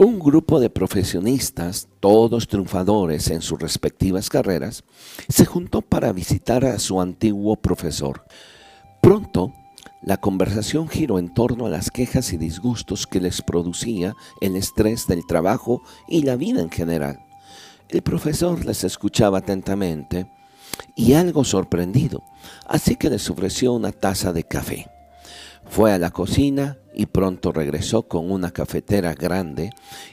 Un grupo de profesionistas, todos triunfadores en sus respectivas carreras, se juntó para visitar a su antiguo profesor. Pronto, la conversación giró en torno a las quejas y disgustos que les producía el estrés del trabajo y la vida en general. El profesor les escuchaba atentamente y algo sorprendido, así que les ofreció una taza de café. Fue a la cocina y pronto regresó con una cafetera grande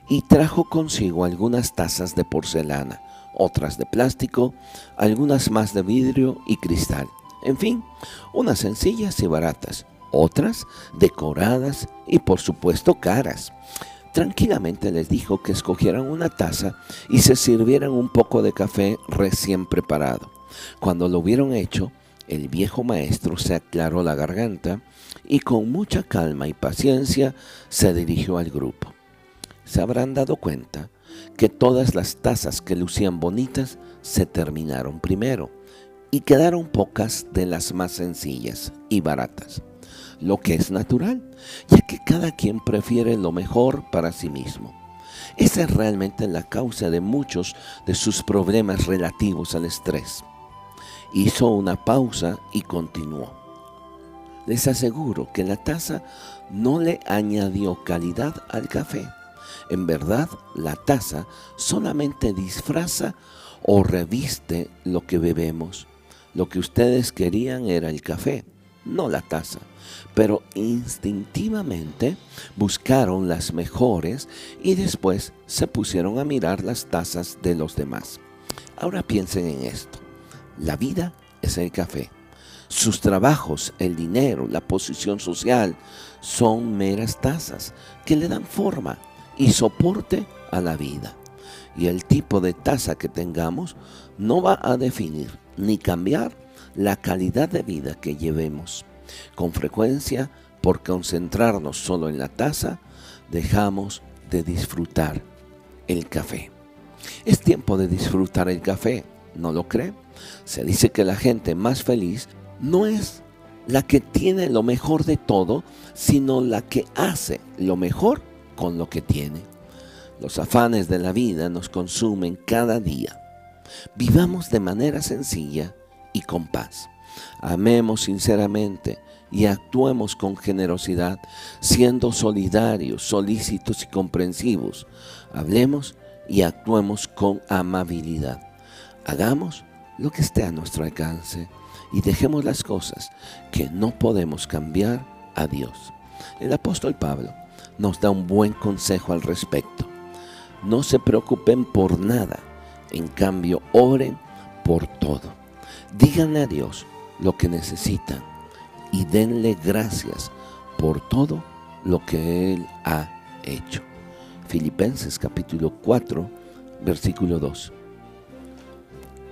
y trajo consigo algunas tazas de porcelana, otras de plástico, algunas más de vidrio y cristal. En fin, unas sencillas y baratas, otras decoradas y por supuesto caras. Tranquilamente les dijo que escogieran una taza y se sirvieran un poco de café recién preparado. Cuando lo hubieron hecho, el viejo maestro se aclaró la garganta y con mucha calma y paciencia se dirigió al grupo. Se habrán dado cuenta que todas las tazas que lucían bonitas se terminaron primero y quedaron pocas de las más sencillas y baratas, lo que es natural, ya que cada quien prefiere lo mejor para sí mismo. Esa es realmente la causa de muchos de sus problemas relativos al estrés. Hizo una pausa y continuó. Les aseguro que la taza no le añadió calidad al café. En verdad, la taza solamente disfraza o reviste lo que bebemos. Lo que ustedes querían era el café, no la taza. Pero instintivamente buscaron las mejores y después se pusieron a mirar las tazas de los demás. Ahora piensen en esto. La vida es el café. Sus trabajos, el dinero, la posición social, son meras tazas que le dan forma y soporte a la vida. Y el tipo de taza que tengamos no va a definir ni cambiar la calidad de vida que llevemos. Con frecuencia, por concentrarnos solo en la taza, dejamos de disfrutar el café. Es tiempo de disfrutar el café, ¿no lo cree? Se dice que la gente más feliz no es la que tiene lo mejor de todo, sino la que hace lo mejor con lo que tiene. Los afanes de la vida nos consumen cada día. Vivamos de manera sencilla y con paz. Amemos sinceramente y actuemos con generosidad, siendo solidarios, solícitos y comprensivos. Hablemos y actuemos con amabilidad. Hagamos lo que esté a nuestro alcance y dejemos las cosas que no podemos cambiar a Dios. El apóstol Pablo nos da un buen consejo al respecto. No se preocupen por nada, en cambio oren por todo. Díganle a Dios lo que necesitan y denle gracias por todo lo que Él ha hecho. Filipenses capítulo 4, versículo 2.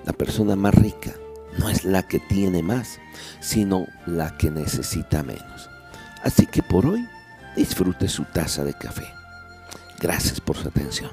La persona más rica no es la que tiene más, sino la que necesita menos. Así que por hoy disfrute su taza de café. Gracias por su atención.